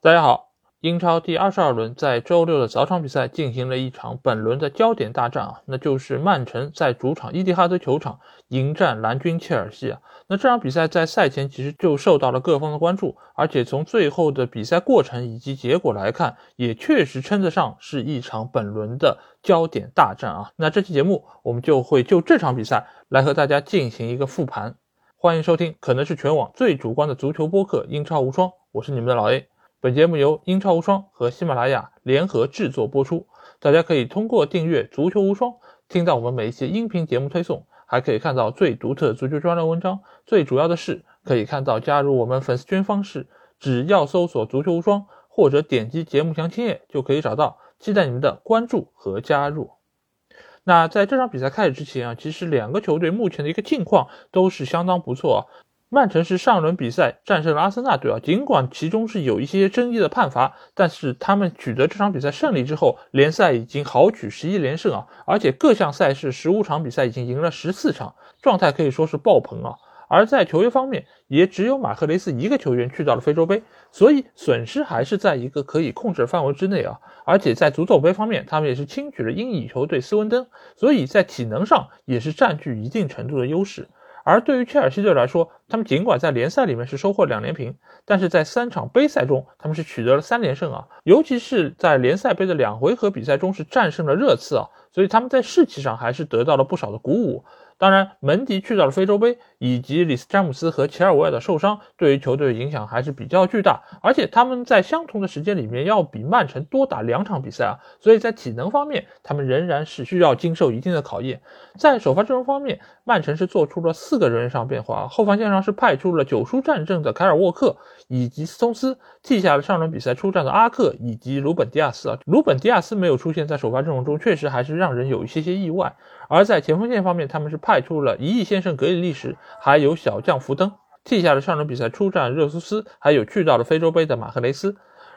大家好，英超第二十二轮在周六的早场比赛进行了一场本轮的焦点大战啊，那就是曼城在主场伊蒂哈德球场迎战蓝军切尔西啊。那这场比赛在赛前其实就受到了各方的关注，而且从最后的比赛过程以及结果来看，也确实称得上是一场本轮的焦点大战啊。那这期节目我们就会就这场比赛来和大家进行一个复盘。欢迎收听，可能是全网最主观的足球播客《英超无双》，我是你们的老 A。本节目由英超无双和喜马拉雅联合制作播出。大家可以通过订阅“足球无双”听到我们每一期音频节目推送，还可以看到最独特足球专栏文章。最主要的是，可以看到加入我们粉丝群方式，只要搜索“足球无双”或者点击节目详情页就可以找到。期待你们的关注和加入。那在这场比赛开始之前啊，其实两个球队目前的一个境况都是相当不错。曼城是上轮比赛战胜了阿森纳队啊，尽管其中是有一些争议的判罚，但是他们取得这场比赛胜利之后，联赛已经豪取十一连胜啊，而且各项赛事十五场比赛已经赢了十四场，状态可以说是爆棚啊。而在球员方面，也只有马克雷斯一个球员去到了非洲杯，所以损失还是在一个可以控制范围之内啊。而且在足总杯方面，他们也是轻取了英乙球队斯文登，所以在体能上也是占据一定程度的优势。而对于切尔西队来说，他们尽管在联赛里面是收获两连平，但是在三场杯赛中，他们是取得了三连胜啊！尤其是在联赛杯的两回合比赛中是战胜了热刺啊，所以他们在士气上还是得到了不少的鼓舞。当然，门迪去到了非洲杯，以及里斯詹姆斯和齐尔维尔的受伤，对于球队的影响还是比较巨大。而且他们在相同的时间里面要比曼城多打两场比赛啊，所以在体能方面，他们仍然是需要经受一定的考验。在首发阵容方面，曼城是做出了四个人员上变化，后防线上是派出了九叔战阵的凯尔沃克以及斯通斯，替下了上轮比赛出战的阿克以及鲁本迪亚斯啊。鲁本迪亚斯没有出现在首发阵容中，确实还是让人有一些些意外。而在前锋线方面，他们是派出了一亿先生格里利什，还有小将福登，替下了上轮比赛出战热苏斯，还有去到了非洲杯的马赫雷斯。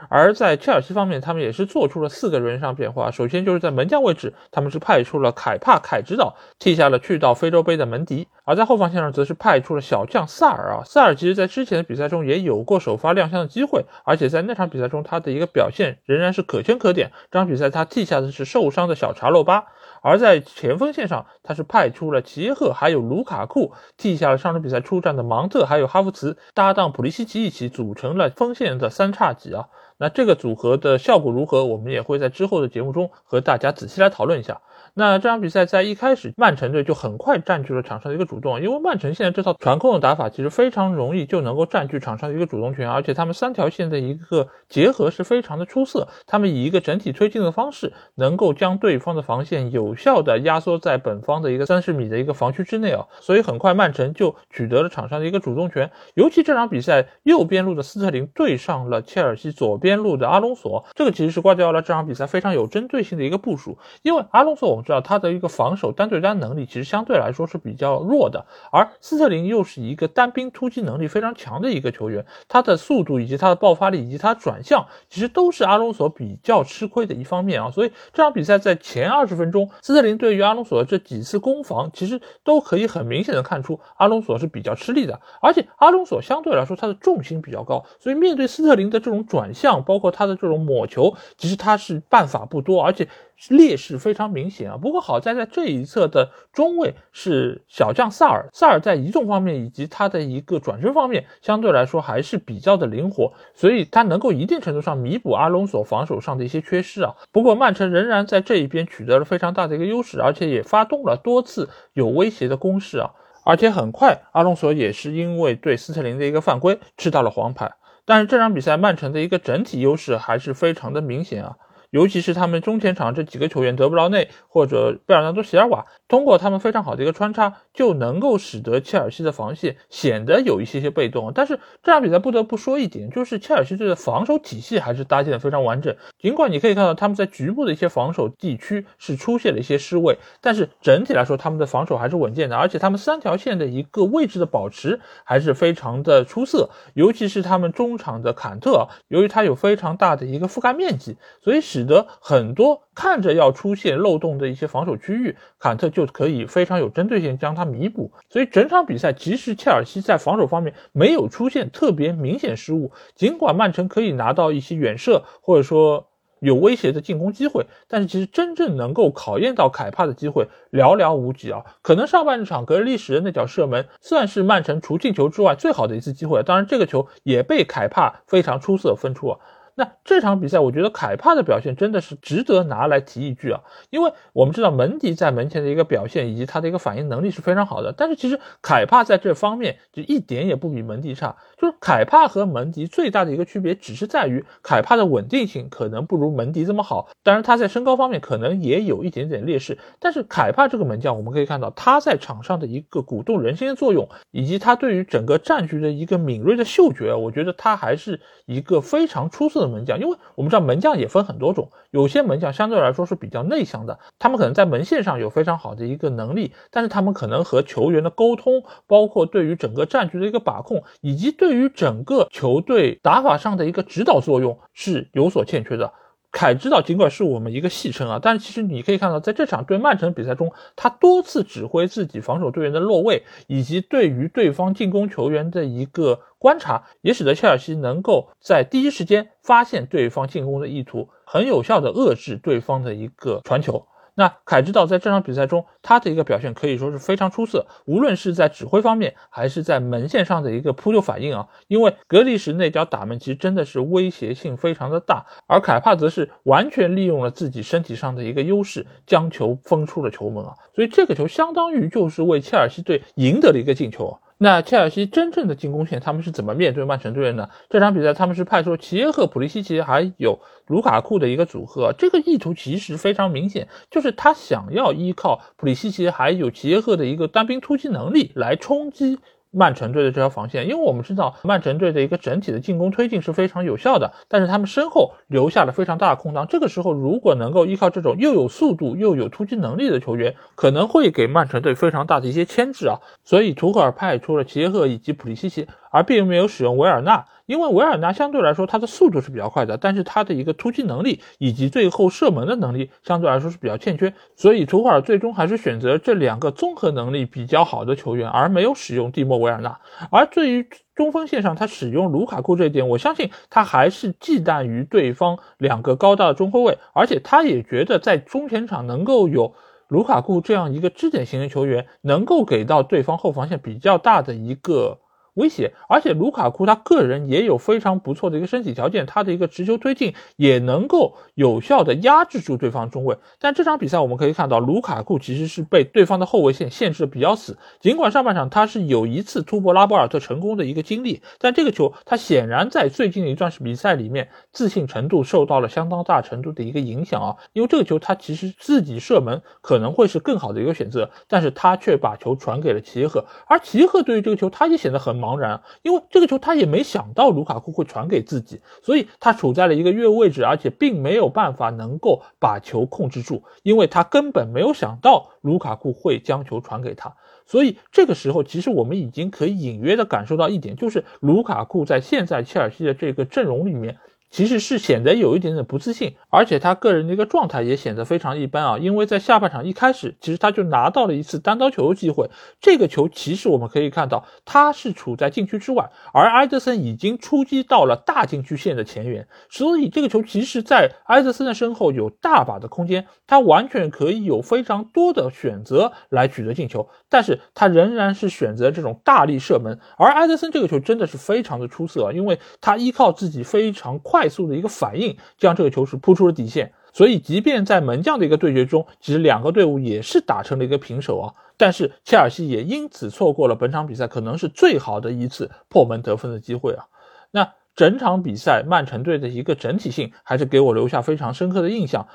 而在切尔西方面，他们也是做出了四个人上变化。首先就是在门将位置，他们是派出了凯帕凯指导，替下了去到非洲杯的门迪；而在后防线上，则是派出了小将萨尔啊。萨尔其实在之前的比赛中也有过首发亮相的机会，而且在那场比赛中，他的一个表现仍然是可圈可点。这场比赛他替下的是受伤的小查洛巴。而在前锋线上，他是派出了齐耶赫还有卢卡库，替下了上场比赛出战的芒特还有哈弗茨，搭档普利西奇一起组成了锋线的三叉戟啊。那这个组合的效果如何？我们也会在之后的节目中和大家仔细来讨论一下。那这场比赛在一开始，曼城队就很快占据了场上的一个主动，因为曼城现在这套传控的打法其实非常容易就能够占据场上的一个主动权，而且他们三条线的一个结合是非常的出色，他们以一个整体推进的方式，能够将对方的防线有效的压缩在本方的一个三十米的一个防区之内啊，所以很快曼城就取得了场上的一个主动权，尤其这场比赛右边路的斯特林对上了切尔西左边路的阿隆索，这个其实是瓜迪奥拉这场比赛非常有针对性的一个部署，因为阿隆索我。知道他的一个防守单对单能力其实相对来说是比较弱的，而斯特林又是一个单兵突击能力非常强的一个球员，他的速度以及他的爆发力以及他转向，其实都是阿隆索比较吃亏的一方面啊。所以这场比赛在前二十分钟，斯特林对于阿隆索的这几次攻防，其实都可以很明显的看出阿隆索是比较吃力的，而且阿隆索相对来说他的重心比较高，所以面对斯特林的这种转向，包括他的这种抹球，其实他是办法不多，而且。劣势非常明显啊！不过好在在这一侧的中卫是小将萨尔，萨尔在移动方面以及他的一个转身方面相对来说还是比较的灵活，所以他能够一定程度上弥补阿隆索防守上的一些缺失啊。不过曼城仍然在这一边取得了非常大的一个优势，而且也发动了多次有威胁的攻势啊！而且很快阿隆索也是因为对斯特林的一个犯规吃到了黄牌，但是这场比赛曼城的一个整体优势还是非常的明显啊。尤其是他们中前场这几个球员，德布劳内或者贝尔纳多·席尔瓦，通过他们非常好的一个穿插，就能够使得切尔西的防线显得有一些些被动。但是这场比赛不得不说一点，就是切尔西队的防守体系还是搭建的非常完整。尽管你可以看到他们在局部的一些防守地区是出现了一些失位，但是整体来说他们的防守还是稳健的，而且他们三条线的一个位置的保持还是非常的出色。尤其是他们中场的坎特，由于他有非常大的一个覆盖面积，所以使使得很多看着要出现漏洞的一些防守区域，坎特就可以非常有针对性将它弥补。所以整场比赛，其实切尔西在防守方面没有出现特别明显失误，尽管曼城可以拿到一些远射，或者说。有威胁的进攻机会，但是其实真正能够考验到凯帕的机会寥寥无几啊！可能上半场格里什的那脚射门算是曼城除进球之外最好的一次机会，当然这个球也被凯帕非常出色分出啊。那这场比赛，我觉得凯帕的表现真的是值得拿来提一句啊，因为我们知道门迪在门前的一个表现以及他的一个反应能力是非常好的，但是其实凯帕在这方面就一点也不比门迪差，就是凯帕和门迪最大的一个区别只是在于凯帕的稳定性可能不如门迪这么好，当然他在身高方面可能也有一点点劣势，但是凯帕这个门将我们可以看到他在场上的一个鼓动人心的作用，以及他对于整个战局的一个敏锐的嗅觉，我觉得他还是一个非常出色的。门将，因为我们知道门将也分很多种，有些门将相对来说是比较内向的，他们可能在门线上有非常好的一个能力，但是他们可能和球员的沟通，包括对于整个战局的一个把控，以及对于整个球队打法上的一个指导作用是有所欠缺的。凯指导尽管是我们一个戏称啊，但是其实你可以看到，在这场对曼城比赛中，他多次指挥自己防守队员的落位，以及对于对方进攻球员的一个观察，也使得切尔西能够在第一时间发现对方进攻的意图，很有效的遏制对方的一个传球。那凯指导在这场比赛中，他的一个表现可以说是非常出色，无论是在指挥方面，还是在门线上的一个扑救反应啊。因为格里什那脚打门其实真的是威胁性非常的大，而凯帕则是完全利用了自己身体上的一个优势，将球封出了球门啊。所以这个球相当于就是为切尔西队赢得了一个进球啊。那切尔西真正的进攻线，他们是怎么面对曼城队的呢？这场比赛他们是派出齐耶赫、普利西奇还有卢卡库的一个组合，这个意图其实非常明显，就是他想要依靠普利西奇还有齐耶赫的一个单兵突击能力来冲击。曼城队的这条防线，因为我们知道曼城队的一个整体的进攻推进是非常有效的，但是他们身后留下了非常大的空档。这个时候，如果能够依靠这种又有速度又有突击能力的球员，可能会给曼城队非常大的一些牵制啊。所以，图赫尔派出了齐耶赫以及普利西奇。而并没有使用维尔纳，因为维尔纳相对来说他的速度是比较快的，但是他的一个突击能力以及最后射门的能力相对来说是比较欠缺，所以图赫尔最终还是选择这两个综合能力比较好的球员，而没有使用蒂莫维尔纳。而对于中锋线上他使用卢卡库这一点，我相信他还是忌惮于对方两个高大的中后卫，而且他也觉得在中前场能够有卢卡库这样一个支点型的球员，能够给到对方后防线比较大的一个。威胁，而且卢卡库他个人也有非常不错的一个身体条件，他的一个持球推进也能够有效的压制住对方中卫。但这场比赛我们可以看到，卢卡库其实是被对方的后卫线限制的比较死。尽管上半场他是有一次突破拉波尔特成功的一个经历，但这个球他显然在最近的一段比赛里面自信程度受到了相当大程度的一个影响啊。因为这个球他其实自己射门可能会是更好的一个选择，但是他却把球传给了齐耶赫，而齐耶赫对于这个球他也显得很。茫然，因为这个球他也没想到卢卡库会传给自己，所以他处在了一个越位置，而且并没有办法能够把球控制住，因为他根本没有想到卢卡库会将球传给他，所以这个时候其实我们已经可以隐约的感受到一点，就是卢卡库在现在切尔西的这个阵容里面。其实是显得有一点点不自信，而且他个人的一个状态也显得非常一般啊。因为在下半场一开始，其实他就拿到了一次单刀球的机会，这个球其实我们可以看到他是处在禁区之外，而埃德森已经出击到了大禁区线的前缘，所以这个球其实，在埃德森的身后有大把的空间，他完全可以有非常多的选择来取得进球，但是他仍然是选择这种大力射门，而埃德森这个球真的是非常的出色啊，因为他依靠自己非常快。快速的一个反应，将这个球是扑出了底线。所以，即便在门将的一个对决中，其实两个队伍也是打成了一个平手啊。但是，切尔西也因此错过了本场比赛可能是最好的一次破门得分的机会啊。那整场比赛，曼城队的一个整体性还是给我留下非常深刻的印象。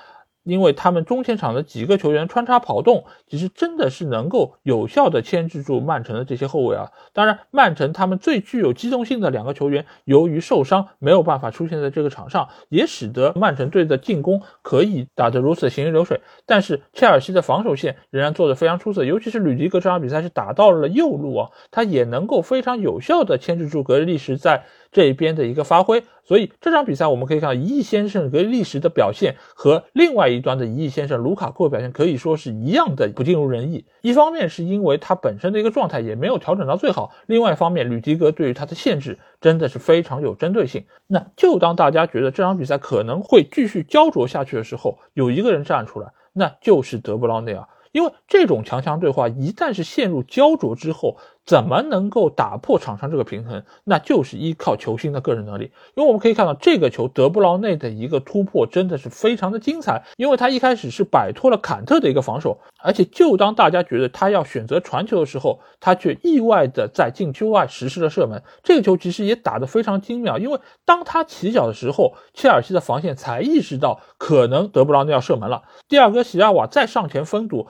因为他们中前场的几个球员穿插跑动，其实真的是能够有效的牵制住曼城的这些后卫啊。当然，曼城他们最具有机动性的两个球员由于受伤没有办法出现在这个场上，也使得曼城队的进攻可以打得如此行云流水。但是切尔西的防守线仍然做得非常出色，尤其是吕迪格这场比赛是打到了右路啊，他也能够非常有效的牵制住格里利什在这一边的一个发挥。所以这场比赛我们可以看到，一亿先生格利什的表现和另外一端的一亿先生卢卡库的表现可以说是一样的不尽如人意。一方面是因为他本身的一个状态也没有调整到最好，另外一方面吕迪格对于他的限制真的是非常有针对性。那就当大家觉得这场比赛可能会继续焦灼下去的时候，有一个人站出来，那就是德布劳内尔。因为这种强强对话一旦是陷入焦灼之后，怎么能够打破场上这个平衡？那就是依靠球星的个人能力。因为我们可以看到这个球德布劳内的一个突破真的是非常的精彩，因为他一开始是摆脱了坎特的一个防守，而且就当大家觉得他要选择传球的时候，他却意外的在禁区外实施了射门。这个球其实也打得非常精妙，因为当他起脚的时候，切尔西的防线才意识到可能德布劳内要射门了。第二个席亚瓦再上前封堵。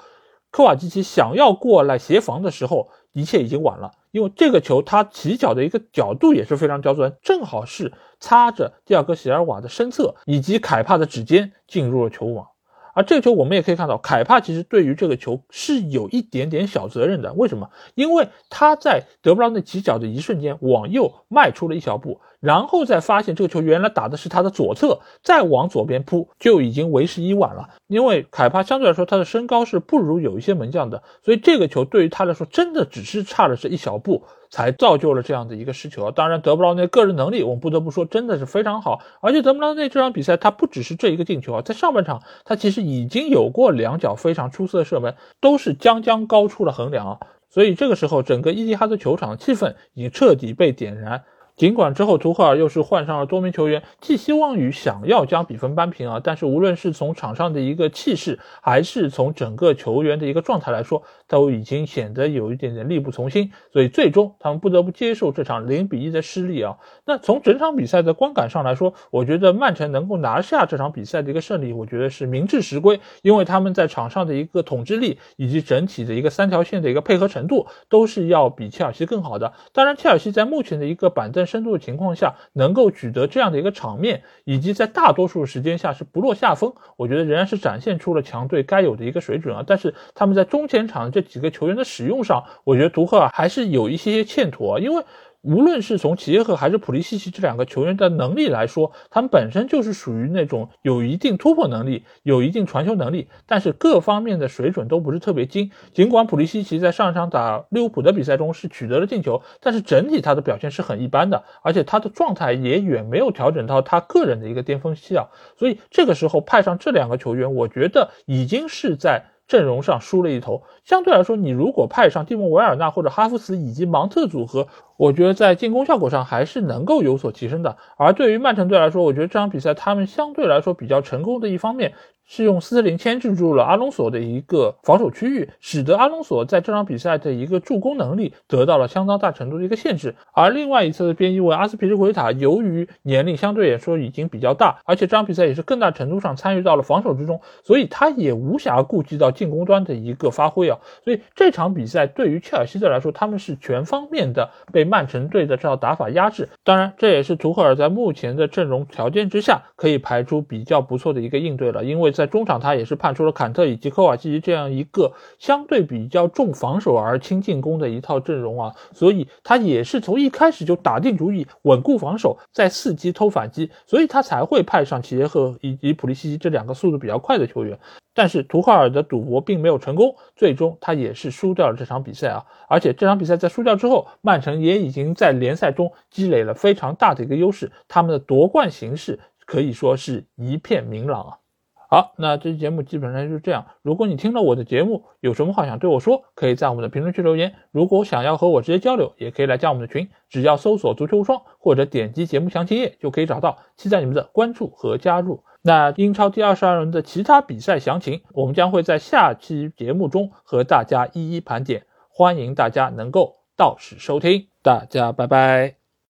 科瓦基奇想要过来协防的时候，一切已经晚了，因为这个球它起脚的一个角度也是非常刁钻，正好是擦着第二个席尔瓦的身侧以及凯帕的指尖进入了球网。而这个球我们也可以看到，凯帕其实对于这个球是有一点点小责任的。为什么？因为他在德布劳内起脚的一瞬间往右迈出了一小步。然后再发现这个球原来打的是他的左侧，再往左边扑就已经为时已晚了。因为凯帕相对来说他的身高是不如有一些门将的，所以这个球对于他来说真的只是差了这一小步，才造就了这样的一个失球。当然，德布劳内个人能力我们不得不说真的是非常好，而且德布劳内这场比赛他不只是这一个进球啊，在上半场他其实已经有过两脚非常出色的射门，都是将将高出了横梁啊。所以这个时候整个伊蒂哈德球场的气氛已经彻底被点燃。尽管之后图赫尔又是换上了多名球员，寄希望于想要将比分扳平啊，但是无论是从场上的一个气势，还是从整个球员的一个状态来说，都已经显得有一点点力不从心，所以最终他们不得不接受这场零比一的失利啊。那从整场比赛的观感上来说，我觉得曼城能够拿下这场比赛的一个胜利，我觉得是名至实归，因为他们在场上的一个统治力以及整体的一个三条线的一个配合程度，都是要比切尔西更好的。当然，切尔西在目前的一个板凳。深度的情况下，能够取得这样的一个场面，以及在大多数时间下是不落下风，我觉得仍然是展现出了强队该有的一个水准啊。但是他们在中前场这几个球员的使用上，我觉得图赫尔还是有一些些欠妥，因为。无论是从齐耶赫还是普利西奇这两个球员的能力来说，他们本身就是属于那种有一定突破能力、有一定传球能力，但是各方面的水准都不是特别精。尽管普利西奇在上一场打利物浦的比赛中是取得了进球，但是整体他的表现是很一般的，而且他的状态也远没有调整到他个人的一个巅峰期啊。所以这个时候派上这两个球员，我觉得已经是在。阵容上输了一头，相对来说，你如果派上蒂莫·维尔纳或者哈弗茨以及芒特组合，我觉得在进攻效果上还是能够有所提升的。而对于曼城队来说，我觉得这场比赛他们相对来说比较成功的一方面。是用斯特林牵制住了阿隆索的一个防守区域，使得阿隆索在这场比赛的一个助攻能力得到了相当大程度的一个限制。而另外一侧的边翼位阿斯皮利奎塔，由于年龄相对来说已经比较大，而且这场比赛也是更大程度上参与到了防守之中，所以他也无暇顾及到进攻端的一个发挥啊。所以这场比赛对于切尔西队来说，他们是全方面的被曼城队的这套打法压制。当然，这也是图赫尔在目前的阵容条件之下可以排出比较不错的一个应对了，因为。在中场，他也是判出了坎特以及科瓦基奇这样一个相对比较重防守而轻进攻的一套阵容啊，所以他也是从一开始就打定主意稳固防守，再伺机偷反击，所以他才会派上齐耶赫以及普利西奇这两个速度比较快的球员。但是图赫尔的赌博并没有成功，最终他也是输掉了这场比赛啊！而且这场比赛在输掉之后，曼城也已经在联赛中积累了非常大的一个优势，他们的夺冠形势可以说是一片明朗啊！好，那这期节目基本上就是这样。如果你听了我的节目，有什么话想对我说，可以在我们的评论区留言。如果想要和我直接交流，也可以来加我们的群，只要搜索“足球无双”或者点击节目详情页就可以找到。期待你们的关注和加入。那英超第二十二轮的其他比赛详情，我们将会在下期节目中和大家一一盘点，欢迎大家能够到时收听。大家拜拜。